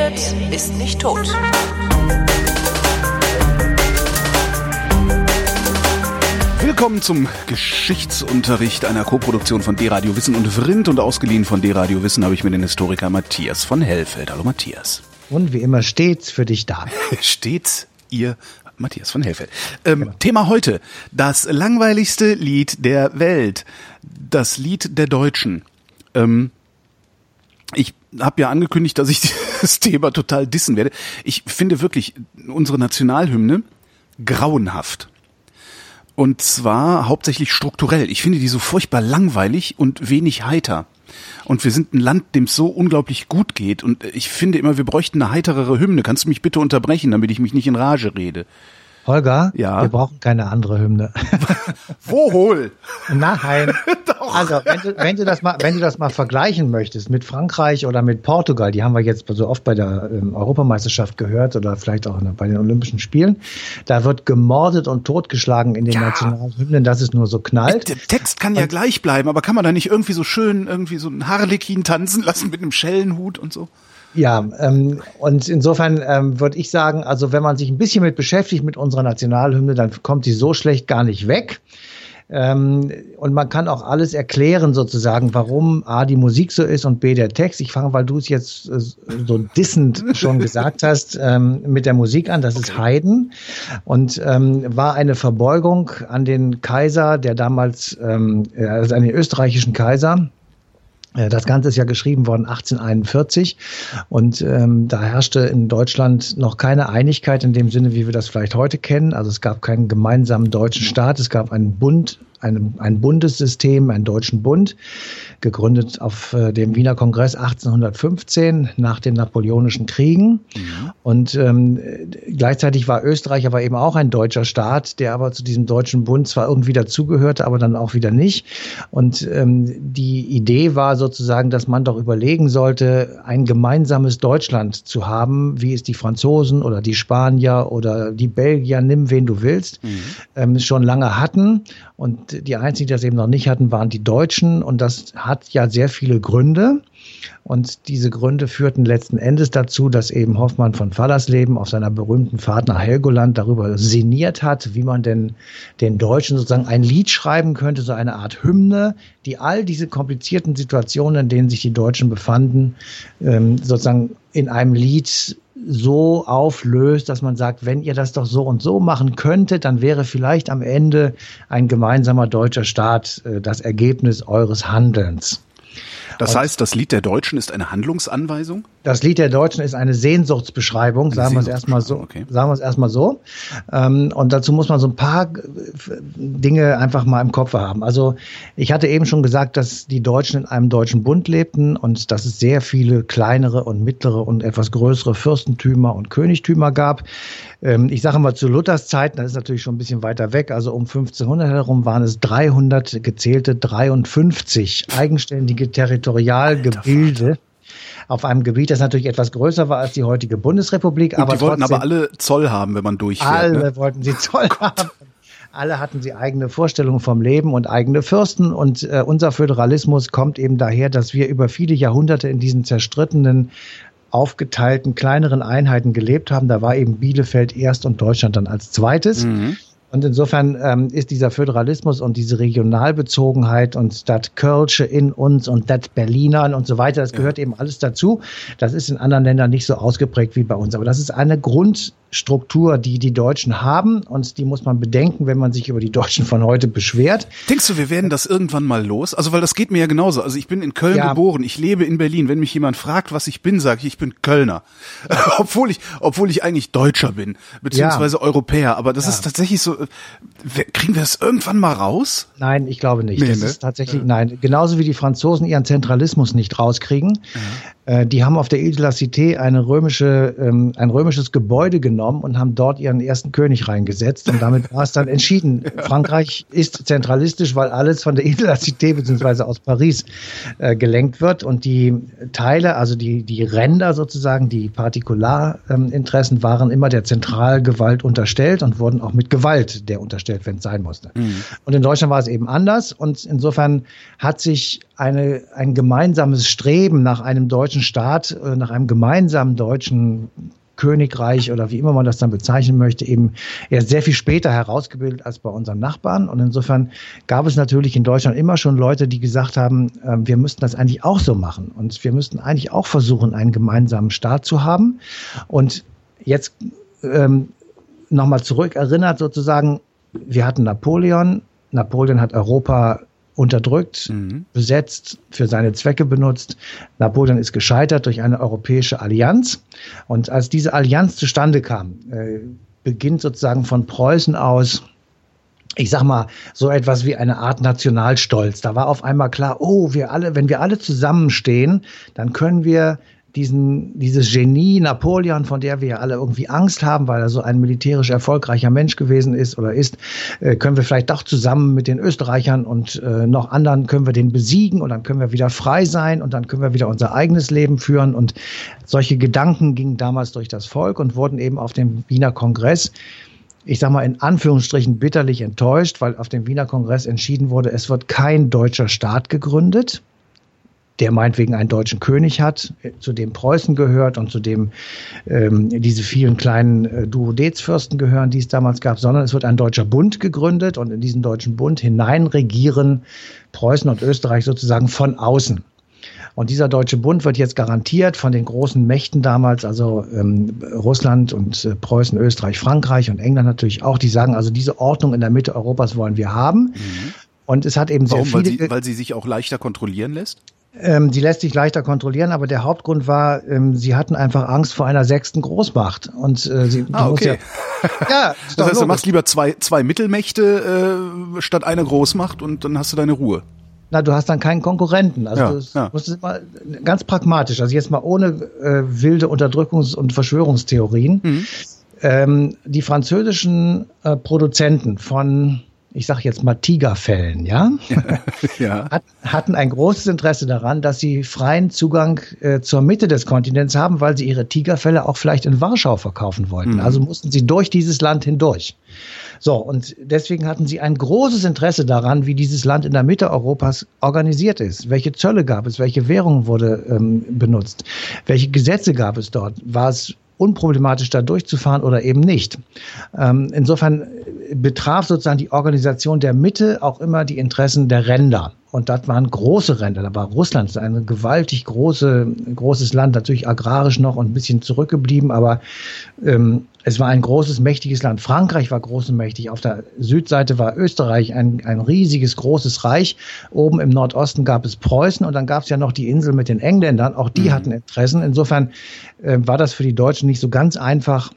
redet, ist nicht tot. Willkommen zum Geschichtsunterricht einer Koproduktion von D-Radio Wissen und Vrindt und ausgeliehen von D-Radio Wissen habe ich mir den Historiker Matthias von Hellfeld. Hallo Matthias. Und wie immer stets für dich da. stets ihr Matthias von Hellfeld. Ähm, genau. Thema heute, das langweiligste Lied der Welt. Das Lied der Deutschen. Ähm, ich habe ja angekündigt, dass ich das Thema total dissen werde. Ich finde wirklich unsere Nationalhymne grauenhaft. Und zwar hauptsächlich strukturell. Ich finde die so furchtbar langweilig und wenig heiter. Und wir sind ein Land, dem es so unglaublich gut geht. Und ich finde immer, wir bräuchten eine heiterere Hymne. Kannst du mich bitte unterbrechen, damit ich mich nicht in Rage rede? Holger, ja? wir brauchen keine andere Hymne. Wo hol? Nein. Doch. Also, wenn du, wenn du, das mal, wenn du das mal vergleichen möchtest mit Frankreich oder mit Portugal, die haben wir jetzt so oft bei der ähm, Europameisterschaft gehört oder vielleicht auch bei den Olympischen Spielen, da wird gemordet und totgeschlagen in den ja. Nationalhymnen, dass es nur so knallt. Der Text kann ja und, gleich bleiben, aber kann man da nicht irgendwie so schön irgendwie so einen Harlekin tanzen lassen mit einem Schellenhut und so? Ja, ähm, und insofern ähm, würde ich sagen, also wenn man sich ein bisschen mit beschäftigt mit unserer Nationalhymne, dann kommt sie so schlecht gar nicht weg. Ähm, und man kann auch alles erklären sozusagen, warum A, die Musik so ist und B, der Text. Ich fange, weil du es jetzt äh, so dissend schon gesagt hast, ähm, mit der Musik an. Das okay. ist Haydn und ähm, war eine Verbeugung an den Kaiser, der damals, ähm, also an den österreichischen Kaiser, äh, das Ganze ist ja geschrieben worden 1841 und ähm, da herrschte in Deutschland noch keine Einigkeit in dem Sinne, wie wir das vielleicht heute kennen. Also es gab keinen gemeinsamen deutschen Staat, es gab einen Bund, ein, ein Bundessystem, einen deutschen Bund gegründet auf äh, dem Wiener Kongress 1815 nach den Napoleonischen Kriegen. Mhm. Und ähm, gleichzeitig war Österreich aber eben auch ein deutscher Staat, der aber zu diesem deutschen Bund zwar irgendwie dazugehörte, aber dann auch wieder nicht. Und ähm, die Idee war sozusagen, dass man doch überlegen sollte, ein gemeinsames Deutschland zu haben, wie es die Franzosen oder die Spanier oder die Belgier, nimm wen du willst, mhm. ähm, schon lange hatten. Und die einzigen, die das eben noch nicht hatten, waren die Deutschen. Und das hat ja sehr viele Gründe. Und diese Gründe führten letzten Endes dazu, dass eben Hoffmann von Fallersleben auf seiner berühmten Fahrt nach Helgoland darüber sinniert hat, wie man denn den Deutschen sozusagen ein Lied schreiben könnte, so eine Art Hymne, die all diese komplizierten Situationen, in denen sich die Deutschen befanden, ähm, sozusagen in einem Lied so auflöst, dass man sagt, wenn ihr das doch so und so machen könntet, dann wäre vielleicht am Ende ein gemeinsamer deutscher Staat äh, das Ergebnis eures Handelns. Das heißt, das Lied der Deutschen ist eine Handlungsanweisung? Das Lied der Deutschen ist eine Sehnsuchtsbeschreibung, eine sagen wir es erstmal so. Okay. Sagen wir es erstmal so. Ähm, und dazu muss man so ein paar Dinge einfach mal im Kopf haben. Also ich hatte eben schon gesagt, dass die Deutschen in einem deutschen Bund lebten und dass es sehr viele kleinere und mittlere und etwas größere Fürstentümer und Königtümer gab. Ähm, ich sage mal zu Luthers Zeiten, das ist natürlich schon ein bisschen weiter weg, also um 1500 herum waren es 300 gezählte 53 eigenständige Territorialgebilde auf einem Gebiet, das natürlich etwas größer war als die heutige Bundesrepublik. Und aber die wollten aber alle Zoll haben, wenn man durchfährt. Alle ne? wollten sie Zoll oh haben. Alle hatten sie eigene Vorstellungen vom Leben und eigene Fürsten. Und äh, unser Föderalismus kommt eben daher, dass wir über viele Jahrhunderte in diesen zerstrittenen aufgeteilten kleineren Einheiten gelebt haben. Da war eben Bielefeld erst und Deutschland dann als zweites. Mhm. Und insofern ähm, ist dieser Föderalismus und diese Regionalbezogenheit und das Kölsche in uns und das Berliner und so weiter, das gehört ja. eben alles dazu. Das ist in anderen Ländern nicht so ausgeprägt wie bei uns. Aber das ist eine Grund, Struktur, die die Deutschen haben und die muss man bedenken, wenn man sich über die Deutschen von heute beschwert. Denkst du, wir werden das irgendwann mal los? Also weil das geht mir ja genauso. Also ich bin in Köln ja. geboren, ich lebe in Berlin. Wenn mich jemand fragt, was ich bin, sage ich, ich bin Kölner, obwohl ich, obwohl ich eigentlich Deutscher bin beziehungsweise ja. Europäer. Aber das ja. ist tatsächlich so. Kriegen wir das irgendwann mal raus? Nein, ich glaube nicht. Nee, das ne? ist tatsächlich nein. Genauso wie die Franzosen ihren Zentralismus nicht rauskriegen. Äh, die haben auf der Ile de la Cité eine römische, ähm, ein römisches Gebäude genommen genommen und haben dort ihren ersten König reingesetzt. Und damit war es dann entschieden. Frankreich ist zentralistisch, weil alles von der Idel-Cité beziehungsweise aus Paris äh, gelenkt wird. Und die Teile, also die, die Ränder sozusagen, die Partikularinteressen ähm, waren immer der Zentralgewalt unterstellt und wurden auch mit Gewalt der unterstellt, wenn es sein musste. Mhm. Und in Deutschland war es eben anders. Und insofern hat sich eine, ein gemeinsames Streben nach einem deutschen Staat, äh, nach einem gemeinsamen deutschen Königreich oder wie immer man das dann bezeichnen möchte, eben erst sehr viel später herausgebildet als bei unseren Nachbarn. Und insofern gab es natürlich in Deutschland immer schon Leute, die gesagt haben, äh, wir müssten das eigentlich auch so machen. Und wir müssten eigentlich auch versuchen, einen gemeinsamen Staat zu haben. Und jetzt ähm, nochmal zurückerinnert sozusagen, wir hatten Napoleon. Napoleon hat Europa unterdrückt, mhm. besetzt, für seine Zwecke benutzt. Napoleon ist gescheitert durch eine europäische Allianz. Und als diese Allianz zustande kam, äh, beginnt sozusagen von Preußen aus ich sag mal, so etwas wie eine Art Nationalstolz. Da war auf einmal klar, oh, wir alle, wenn wir alle zusammenstehen, dann können wir diesen, dieses Genie Napoleon, von der wir ja alle irgendwie Angst haben, weil er so ein militärisch erfolgreicher Mensch gewesen ist oder ist, äh, können wir vielleicht doch zusammen mit den Österreichern und äh, noch anderen können wir den besiegen und dann können wir wieder frei sein und dann können wir wieder unser eigenes Leben führen. Und solche Gedanken gingen damals durch das Volk und wurden eben auf dem Wiener Kongress ich sage mal in Anführungsstrichen bitterlich enttäuscht, weil auf dem Wiener Kongress entschieden wurde, es wird kein deutscher Staat gegründet der meinetwegen einen deutschen König hat, zu dem Preußen gehört und zu dem ähm, diese vielen kleinen äh, Duodezfürsten gehören, die es damals gab, sondern es wird ein deutscher Bund gegründet und in diesen deutschen Bund hinein regieren Preußen und Österreich sozusagen von außen. Und dieser deutsche Bund wird jetzt garantiert von den großen Mächten damals, also ähm, Russland und äh, Preußen, Österreich, Frankreich und England natürlich auch, die sagen, also diese Ordnung in der Mitte Europas wollen wir haben. Mhm. Und es hat eben Warum? sehr viele. Weil sie, weil sie sich auch leichter kontrollieren lässt? Ähm, die lässt sich leichter kontrollieren, aber der Hauptgrund war, ähm, sie hatten einfach Angst vor einer sechsten Großmacht. Und äh, sie ah, okay. ja, ja das heißt, du machst lieber zwei, zwei Mittelmächte äh, statt einer Großmacht und dann hast du deine Ruhe. Na, du hast dann keinen Konkurrenten. Also ja, das ja. musst du mal ganz pragmatisch, also jetzt mal ohne äh, wilde Unterdrückungs- und Verschwörungstheorien. Mhm. Ähm, die französischen äh, Produzenten von ich sage jetzt mal Tigerfällen, ja, ja. Hat, hatten ein großes Interesse daran, dass sie freien Zugang äh, zur Mitte des Kontinents haben, weil sie ihre Tigerfälle auch vielleicht in Warschau verkaufen wollten. Mhm. Also mussten sie durch dieses Land hindurch. So, und deswegen hatten sie ein großes Interesse daran, wie dieses Land in der Mitte Europas organisiert ist. Welche Zölle gab es? Welche Währung wurde ähm, benutzt? Welche Gesetze gab es dort? War es unproblematisch da durchzufahren oder eben nicht. Ähm, insofern betraf sozusagen die Organisation der Mitte auch immer die Interessen der Ränder. Und das waren große Ränder. Da war Russland ein gewaltig große, großes Land, natürlich agrarisch noch und ein bisschen zurückgeblieben, aber ähm, es war ein großes, mächtiges Land. Frankreich war groß und mächtig. Auf der Südseite war Österreich ein, ein riesiges, großes Reich. Oben im Nordosten gab es Preußen und dann gab es ja noch die Insel mit den Engländern. Auch die mhm. hatten Interessen. Insofern äh, war das für die Deutschen nicht so ganz einfach,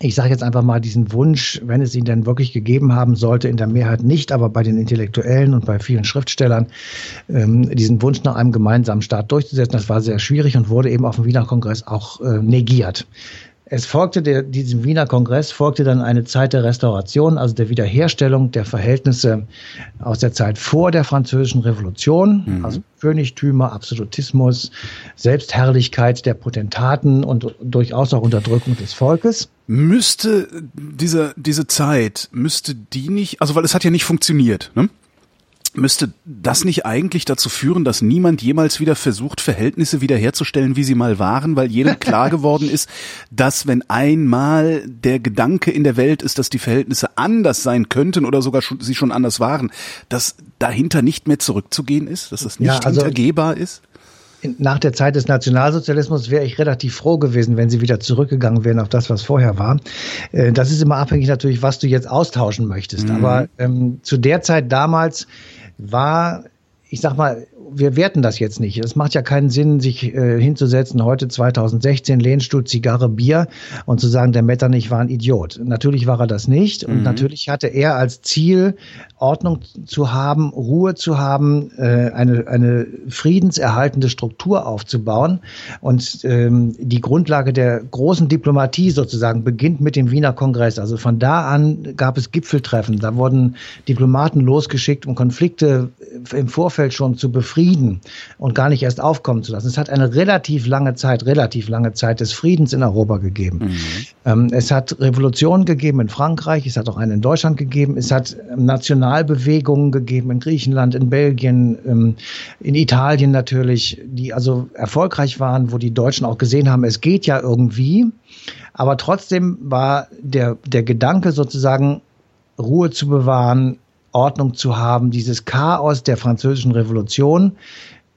ich sage jetzt einfach mal diesen Wunsch, wenn es ihn denn wirklich gegeben haben sollte, in der Mehrheit nicht, aber bei den Intellektuellen und bei vielen Schriftstellern, ähm, diesen Wunsch nach einem gemeinsamen Staat durchzusetzen, das war sehr schwierig und wurde eben auf dem Wiener Kongress auch äh, negiert. Es folgte der, diesem Wiener Kongress folgte dann eine Zeit der Restauration, also der Wiederherstellung der Verhältnisse aus der Zeit vor der Französischen Revolution, mhm. also Königtümer, Absolutismus, Selbstherrlichkeit der Potentaten und durchaus auch Unterdrückung des Volkes. Müsste diese, diese Zeit, müsste die nicht, also weil es hat ja nicht funktioniert, ne? Müsste das nicht eigentlich dazu führen, dass niemand jemals wieder versucht, Verhältnisse wiederherzustellen, wie sie mal waren, weil jedem klar geworden ist, dass wenn einmal der Gedanke in der Welt ist, dass die Verhältnisse anders sein könnten oder sogar schon, sie schon anders waren, dass dahinter nicht mehr zurückzugehen ist, dass das nicht ja, also hintergehbar ist? nach der Zeit des Nationalsozialismus wäre ich relativ froh gewesen, wenn sie wieder zurückgegangen wären auf das, was vorher war. Äh, das ist immer abhängig natürlich, was du jetzt austauschen möchtest. Mhm. Aber ähm, zu der Zeit damals war, ich sag mal, wir werten das jetzt nicht. Es macht ja keinen Sinn, sich äh, hinzusetzen, heute 2016, Lehnstuhl, Zigarre, Bier und zu sagen, der Metternich war ein Idiot. Natürlich war er das nicht und mhm. natürlich hatte er als Ziel, Ordnung zu haben, Ruhe zu haben, äh, eine, eine friedenserhaltende Struktur aufzubauen. Und ähm, die Grundlage der großen Diplomatie sozusagen beginnt mit dem Wiener Kongress. Also von da an gab es Gipfeltreffen. Da wurden Diplomaten losgeschickt, um Konflikte im Vorfeld schon zu befrieden und gar nicht erst aufkommen zu lassen. Es hat eine relativ lange Zeit, relativ lange Zeit des Friedens in Europa gegeben. Mhm. Ähm, es hat Revolutionen gegeben in Frankreich, es hat auch eine in Deutschland gegeben, es hat Nationalbewegungen gegeben in Griechenland, in Belgien, ähm, in Italien natürlich, die also erfolgreich waren, wo die Deutschen auch gesehen haben, es geht ja irgendwie. Aber trotzdem war der, der Gedanke sozusagen, Ruhe zu bewahren, Ordnung zu haben, dieses Chaos der französischen Revolution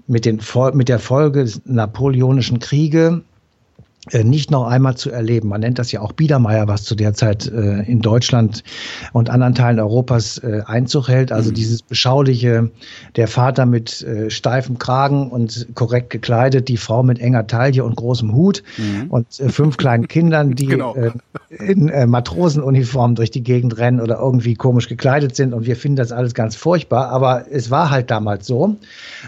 mit, den, mit der Folge des napoleonischen Kriege nicht noch einmal zu erleben. Man nennt das ja auch Biedermeier, was zu der Zeit äh, in Deutschland und anderen Teilen Europas äh, Einzug hält. Also mhm. dieses beschauliche, der Vater mit äh, steifem Kragen und korrekt gekleidet, die Frau mit enger Taille und großem Hut mhm. und äh, fünf kleinen Kindern, die genau. äh, in äh, Matrosenuniform durch die Gegend rennen oder irgendwie komisch gekleidet sind. Und wir finden das alles ganz furchtbar. Aber es war halt damals so.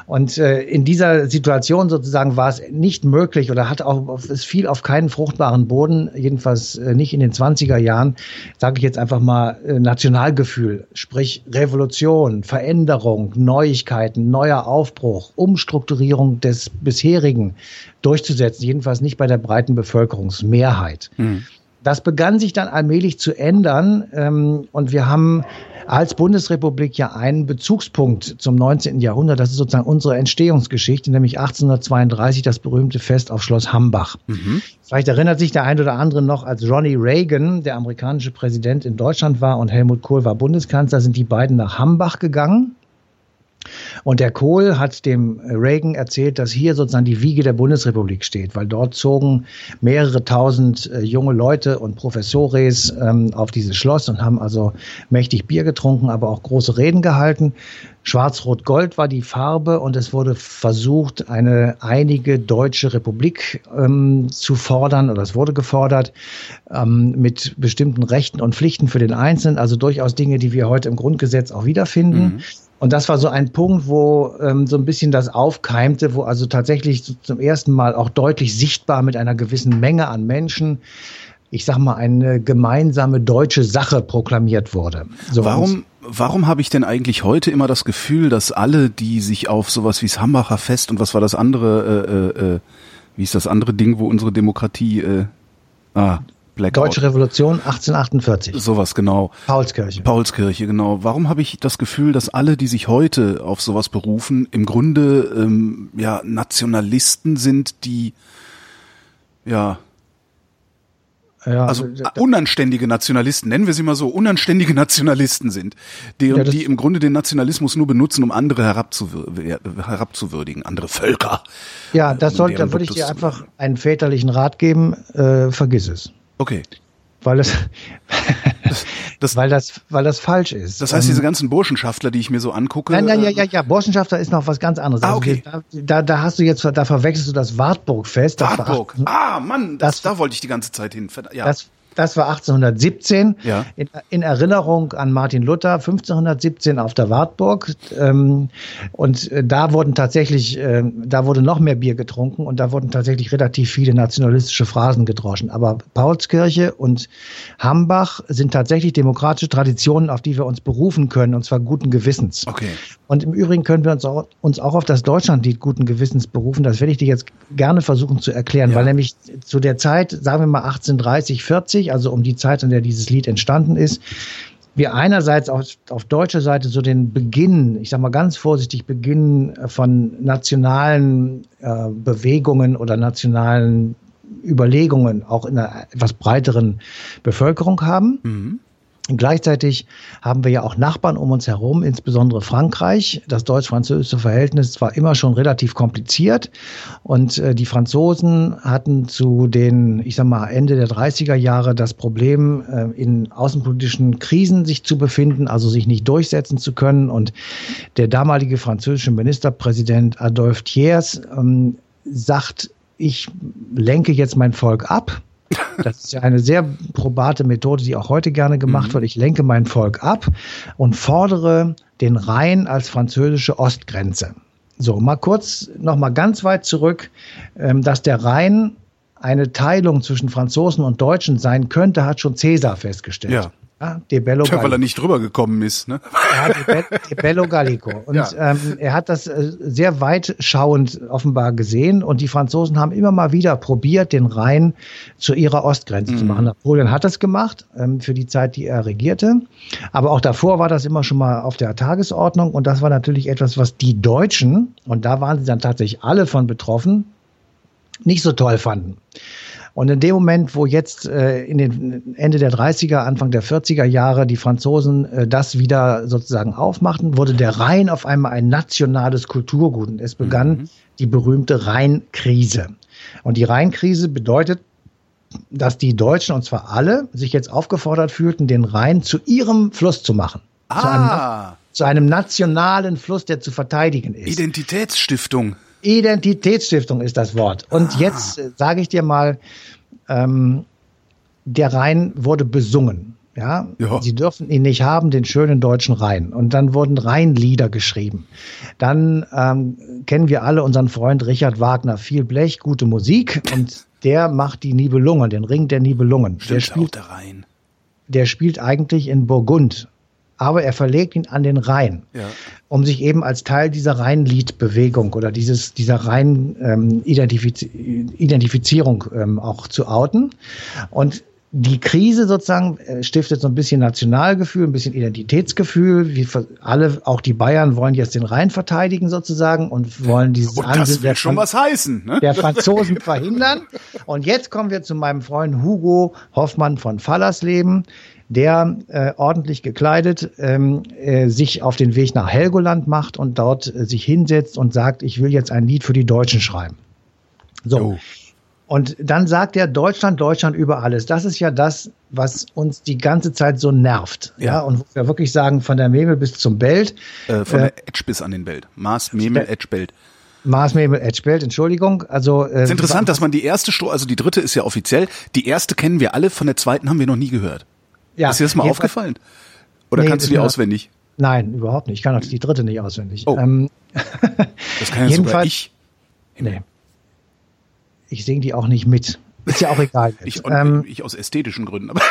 Und äh, in dieser Situation sozusagen war es nicht möglich oder hat auch es viel auf keinen fruchtbaren Boden, jedenfalls äh, nicht in den 20er Jahren, sage ich jetzt einfach mal, äh, Nationalgefühl, sprich Revolution, Veränderung, Neuigkeiten, neuer Aufbruch, Umstrukturierung des bisherigen durchzusetzen, jedenfalls nicht bei der breiten Bevölkerungsmehrheit. Mhm. Das begann sich dann allmählich zu ändern ähm, und wir haben als Bundesrepublik ja einen Bezugspunkt zum 19. Jahrhundert. Das ist sozusagen unsere Entstehungsgeschichte, nämlich 1832 das berühmte Fest auf Schloss Hambach. Mhm. Vielleicht erinnert sich der ein oder andere noch, als Ronnie Reagan, der amerikanische Präsident in Deutschland war und Helmut Kohl war Bundeskanzler, sind die beiden nach Hambach gegangen und der Kohl hat dem Reagan erzählt, dass hier sozusagen die Wiege der Bundesrepublik steht, weil dort zogen mehrere tausend äh, junge Leute und Professores ähm, auf dieses Schloss und haben also mächtig Bier getrunken, aber auch große Reden gehalten. Schwarz-Rot-Gold war die Farbe und es wurde versucht, eine einige deutsche Republik ähm, zu fordern oder es wurde gefordert ähm, mit bestimmten Rechten und Pflichten für den Einzelnen, also durchaus Dinge, die wir heute im Grundgesetz auch wiederfinden. Mhm. Und das war so ein Punkt, wo ähm, so ein bisschen das aufkeimte, wo also tatsächlich zum ersten Mal auch deutlich sichtbar mit einer gewissen Menge an Menschen, ich sag mal, eine gemeinsame deutsche Sache proklamiert wurde. So warum, warum habe ich denn eigentlich heute immer das Gefühl, dass alle, die sich auf sowas wie das Hambacher Fest und was war das andere, äh, äh, äh wie ist das andere Ding, wo unsere Demokratie, äh, ah, Blackout. Deutsche Revolution 1848. Sowas, genau. Paulskirche. Paulskirche, genau. Warum habe ich das Gefühl, dass alle, die sich heute auf sowas berufen, im Grunde ähm, ja Nationalisten sind, die ja ja, also unanständige Nationalisten, nennen wir sie mal so, unanständige Nationalisten sind, deren, ja, die im Grunde den Nationalismus nur benutzen, um andere herabzuwür herabzuwürdigen, andere Völker. Ja, das sollte, da würde ich dir einfach einen väterlichen Rat geben, äh, vergiss es. Okay. Weil das, das, weil das, weil das falsch ist. Das heißt, diese ähm, ganzen Burschenschaftler, die ich mir so angucke. Nein, nein, ja, äh, ja, ja. Burschenschaftler ist noch was ganz anderes. Ah, also okay. Also, da, da hast du jetzt, da verwechselst du das Wartburgfest. Wartburg. ah, Mann, das, das, da wollte ich die ganze Zeit hin. Ja. Das, das war 1817. Ja. In, in, Erinnerung an Martin Luther 1517 auf der Wartburg. Ähm, und äh, da wurden tatsächlich, äh, da wurde noch mehr Bier getrunken und da wurden tatsächlich relativ viele nationalistische Phrasen gedroschen. Aber Paulskirche und Hambach sind tatsächlich demokratische Traditionen, auf die wir uns berufen können, und zwar guten Gewissens. Okay. Und im Übrigen können wir uns auch, uns auch auf das Deutschlandlied guten Gewissens berufen. Das werde ich dir jetzt gerne versuchen zu erklären, ja. weil nämlich zu der Zeit, sagen wir mal 1830, 40, also um die Zeit, in der dieses Lied entstanden ist, wir einerseits auf, auf deutscher Seite so den Beginn, ich sage mal ganz vorsichtig, Beginn von nationalen äh, Bewegungen oder nationalen Überlegungen auch in einer etwas breiteren Bevölkerung haben. Mhm. Gleichzeitig haben wir ja auch Nachbarn um uns herum, insbesondere Frankreich. Das deutsch-französische Verhältnis war immer schon relativ kompliziert und äh, die Franzosen hatten zu den, ich sag mal, Ende der 30er Jahre das Problem, äh, in außenpolitischen Krisen sich zu befinden, also sich nicht durchsetzen zu können. Und der damalige französische Ministerpräsident Adolphe Thiers ähm, sagt, ich lenke jetzt mein Volk ab das ist ja eine sehr probate Methode, die auch heute gerne gemacht mhm. wird. Ich lenke mein Volk ab und fordere den Rhein als französische Ostgrenze. So, mal kurz, noch mal ganz weit zurück, ähm, dass der Rhein eine Teilung zwischen Franzosen und Deutschen sein könnte, hat schon Cäsar festgestellt. Ja. Ja, De Bello Tja, weil er nicht drüber gekommen ist. Ne? Ja, De, Be De Bello Gallico. Und ja. ähm, er hat das äh, sehr weitschauend offenbar gesehen. Und die Franzosen haben immer mal wieder probiert, den Rhein zu ihrer Ostgrenze mhm. zu machen. Napoleon hat das gemacht ähm, für die Zeit, die er regierte. Aber auch davor war das immer schon mal auf der Tagesordnung. Und das war natürlich etwas, was die Deutschen, und da waren sie dann tatsächlich alle von betroffen, nicht so toll fanden. Und in dem Moment, wo jetzt äh, in den Ende der 30er, Anfang der 40er Jahre die Franzosen äh, das wieder sozusagen aufmachten, wurde der Rhein auf einmal ein nationales Kulturgut. Und es begann mhm. die berühmte Rheinkrise. Und die Rheinkrise bedeutet, dass die Deutschen, und zwar alle, sich jetzt aufgefordert fühlten, den Rhein zu ihrem Fluss zu machen. Ah. Zu, einem, zu einem nationalen Fluss, der zu verteidigen ist. Identitätsstiftung. Identitätsstiftung ist das Wort. Und ah. jetzt äh, sage ich dir mal, ähm, der Rhein wurde besungen. Ja? ja, sie dürfen ihn nicht haben, den schönen deutschen Rhein. Und dann wurden Rheinlieder geschrieben. Dann ähm, kennen wir alle unseren Freund Richard Wagner, viel Blech, gute Musik. Und der macht die Nibelungen, den Ring der Nibelungen. Stimmt der spielt, der Rhein. Der spielt eigentlich in Burgund aber er verlegt ihn an den Rhein, ja. um sich eben als Teil dieser Rheinliedbewegung oder dieses, dieser Rhein-Identifizierung ähm, ähm, auch zu outen. Und die Krise sozusagen äh, stiftet so ein bisschen Nationalgefühl, ein bisschen Identitätsgefühl. Wie alle, auch die Bayern wollen jetzt den Rhein verteidigen sozusagen und wollen dieses und das will schon was heißen, ne? der Franzosen verhindern. Und jetzt kommen wir zu meinem Freund Hugo Hoffmann von Fallersleben, der äh, ordentlich gekleidet ähm, äh, sich auf den Weg nach Helgoland macht und dort äh, sich hinsetzt und sagt, ich will jetzt ein Lied für die Deutschen schreiben. So. Oh. Und dann sagt er Deutschland, Deutschland über alles. Das ist ja das, was uns die ganze Zeit so nervt. Ja, ja und wir wirklich sagen, von der Memel bis zum Belt. Äh, von der Edge bis an den Belt. Mars, Memel, Edge, Belt. Mars Memel Edge Belt, Entschuldigung. Also äh, ist interessant, dass man die erste Strophe, also die dritte ist ja offiziell, die erste kennen wir alle, von der zweiten haben wir noch nie gehört. Ja, ist dir das mal aufgefallen? Oder nee, kannst du die auswendig? Nein, überhaupt nicht. Ich kann auch die dritte nicht auswendig. Oh. Ähm, das kann ja sogar ich. Nee. Ich singe die auch nicht mit. Ist ja auch egal. ich, ähm, ich aus ästhetischen Gründen. Aber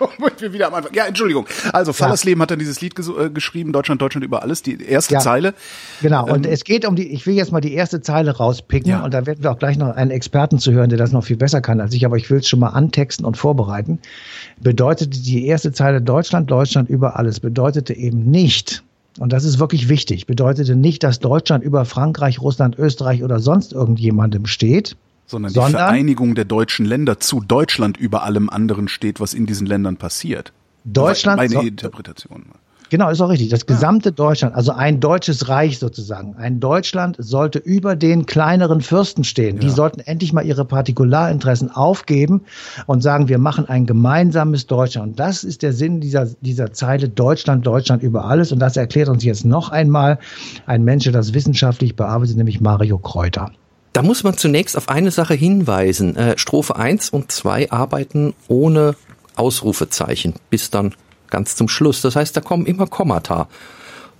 wir wieder am Anfang. Ja, Entschuldigung. Also Fallersleben ja. hat dann dieses Lied äh, geschrieben, Deutschland, Deutschland über alles, die erste ja. Zeile. Genau, und ähm, es geht um die, ich will jetzt mal die erste Zeile rauspicken ja. und da werden wir auch gleich noch einen Experten zu hören, der das noch viel besser kann als ich, aber ich will es schon mal antexten und vorbereiten. Bedeutete die erste Zeile Deutschland, Deutschland über alles, bedeutete eben nicht, und das ist wirklich wichtig, bedeutete nicht, dass Deutschland über Frankreich, Russland, Österreich oder sonst irgendjemandem steht, sondern, sondern die Vereinigung der deutschen Länder zu Deutschland über allem anderen steht, was in diesen Ländern passiert. Deutschland. Meine so, Interpretation. Genau, ist auch richtig. Das gesamte ja. Deutschland, also ein deutsches Reich sozusagen. Ein Deutschland sollte über den kleineren Fürsten stehen. Ja. Die sollten endlich mal ihre Partikularinteressen aufgeben und sagen, wir machen ein gemeinsames Deutschland. Und das ist der Sinn dieser, dieser Zeile Deutschland, Deutschland über alles. Und das erklärt uns jetzt noch einmal ein Mensch, der das wissenschaftlich bearbeitet, nämlich Mario Kräuter. Da muss man zunächst auf eine Sache hinweisen. Äh, Strophe 1 und 2 arbeiten ohne Ausrufezeichen bis dann ganz zum Schluss. Das heißt, da kommen immer Kommata.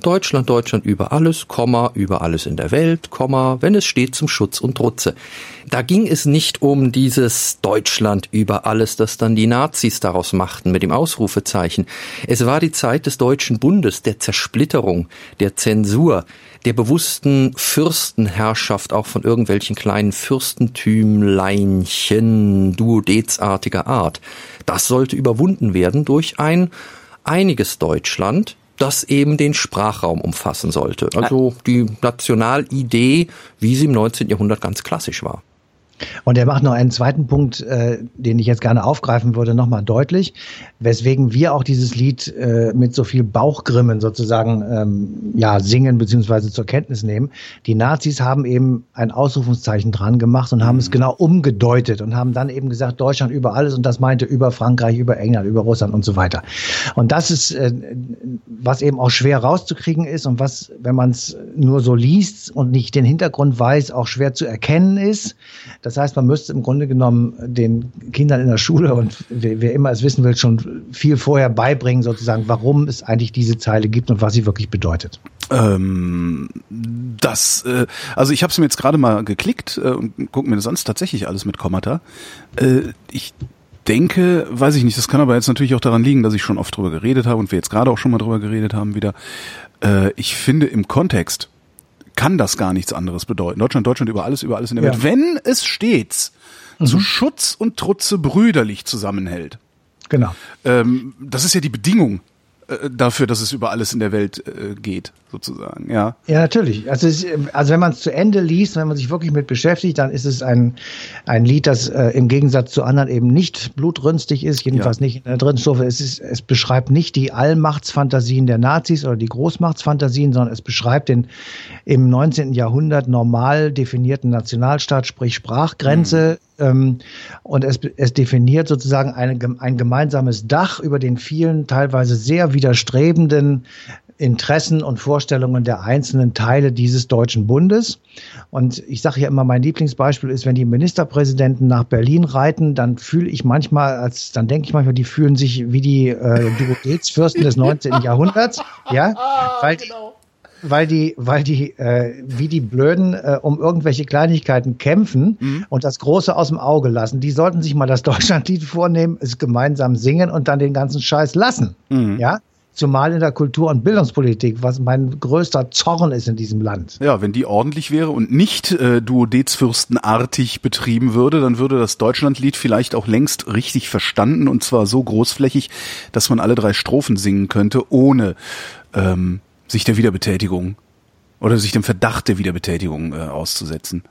Deutschland, Deutschland über alles, Komma, über alles in der Welt, Komma, wenn es steht zum Schutz und Rutze. Da ging es nicht um dieses Deutschland über alles, das dann die Nazis daraus machten mit dem Ausrufezeichen. Es war die Zeit des Deutschen Bundes, der Zersplitterung, der Zensur, der bewussten Fürstenherrschaft auch von irgendwelchen kleinen Fürstentümleinchen duodezartiger Art. Das sollte überwunden werden durch ein einiges Deutschland, das eben den Sprachraum umfassen sollte. Also die Nationalidee, wie sie im 19. Jahrhundert ganz klassisch war. Und er macht noch einen zweiten Punkt, äh, den ich jetzt gerne aufgreifen würde, nochmal deutlich, weswegen wir auch dieses Lied äh, mit so viel Bauchgrimmen sozusagen ähm, ja, singen bzw. zur Kenntnis nehmen. Die Nazis haben eben ein Ausrufungszeichen dran gemacht und haben mhm. es genau umgedeutet und haben dann eben gesagt, Deutschland über alles und das meinte über Frankreich, über England, über Russland und so weiter. Und das ist, äh, was eben auch schwer rauszukriegen ist und was, wenn man es nur so liest und nicht den Hintergrund weiß, auch schwer zu erkennen ist. Das heißt, man müsste im Grunde genommen den Kindern in der Schule und wer, immer es wissen will, schon viel vorher beibringen, sozusagen, warum es eigentlich diese Zeile gibt und was sie wirklich bedeutet. Ähm, das, äh, also ich habe es mir jetzt gerade mal geklickt äh, und gucke mir sonst tatsächlich alles mit Kommata. Äh, ich denke, weiß ich nicht, das kann aber jetzt natürlich auch daran liegen, dass ich schon oft drüber geredet habe und wir jetzt gerade auch schon mal drüber geredet haben wieder. Äh, ich finde im Kontext kann das gar nichts anderes bedeuten. Deutschland, Deutschland über alles, über alles in der ja. Welt. Wenn es stets mhm. zu Schutz und Trutze brüderlich zusammenhält. Genau. Ähm, das ist ja die Bedingung äh, dafür, dass es über alles in der Welt äh, geht, sozusagen, ja. Ja, natürlich. Also, es, also wenn man es zu Ende liest, wenn man sich wirklich mit beschäftigt, dann ist es ein, ein Lied, das äh, im Gegensatz zu anderen eben nicht blutrünstig ist, jedenfalls ja. nicht in der dritten Stufe. Es, ist, es beschreibt nicht die Allmachtsfantasien der Nazis oder die Großmachtsfantasien, sondern es beschreibt den im 19. Jahrhundert normal definierten Nationalstaat, sprich Sprachgrenze, mhm ähm, und es, es definiert sozusagen eine, ein gemeinsames Dach über den vielen, teilweise sehr widerstrebenden Interessen und Vorstellungen der einzelnen Teile dieses deutschen Bundes. Und ich sage ja immer, mein Lieblingsbeispiel ist, wenn die Ministerpräsidenten nach Berlin reiten, dann fühle ich manchmal, als dann denke ich manchmal, die fühlen sich wie die äh, Duodezfürsten des 19. Jahrhunderts, ja, weil, genau weil die, weil die äh, wie die Blöden äh, um irgendwelche Kleinigkeiten kämpfen mhm. und das Große aus dem Auge lassen. Die sollten sich mal das Deutschlandlied vornehmen, es gemeinsam singen und dann den ganzen Scheiß lassen. Mhm. Ja, Zumal in der Kultur- und Bildungspolitik, was mein größter Zorn ist in diesem Land. Ja, wenn die ordentlich wäre und nicht äh, Duodezfürstenartig betrieben würde, dann würde das Deutschlandlied vielleicht auch längst richtig verstanden und zwar so großflächig, dass man alle drei Strophen singen könnte, ohne ähm, sich der Wiederbetätigung oder sich dem Verdacht der Wiederbetätigung äh, auszusetzen.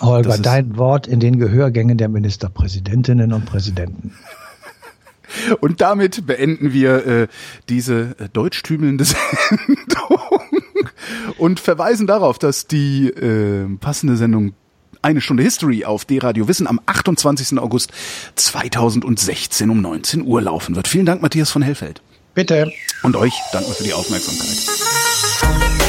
Holger, dein Wort in den Gehörgängen der Ministerpräsidentinnen und Präsidenten. Und damit beenden wir äh, diese äh, deutschtümelnde Sendung und verweisen darauf, dass die äh, passende Sendung eine Stunde History auf D-Radio Wissen am 28. August 2016 um 19 Uhr laufen wird. Vielen Dank, Matthias von Hellfeld. Bitte. Und euch danken wir für die Aufmerksamkeit. Redet,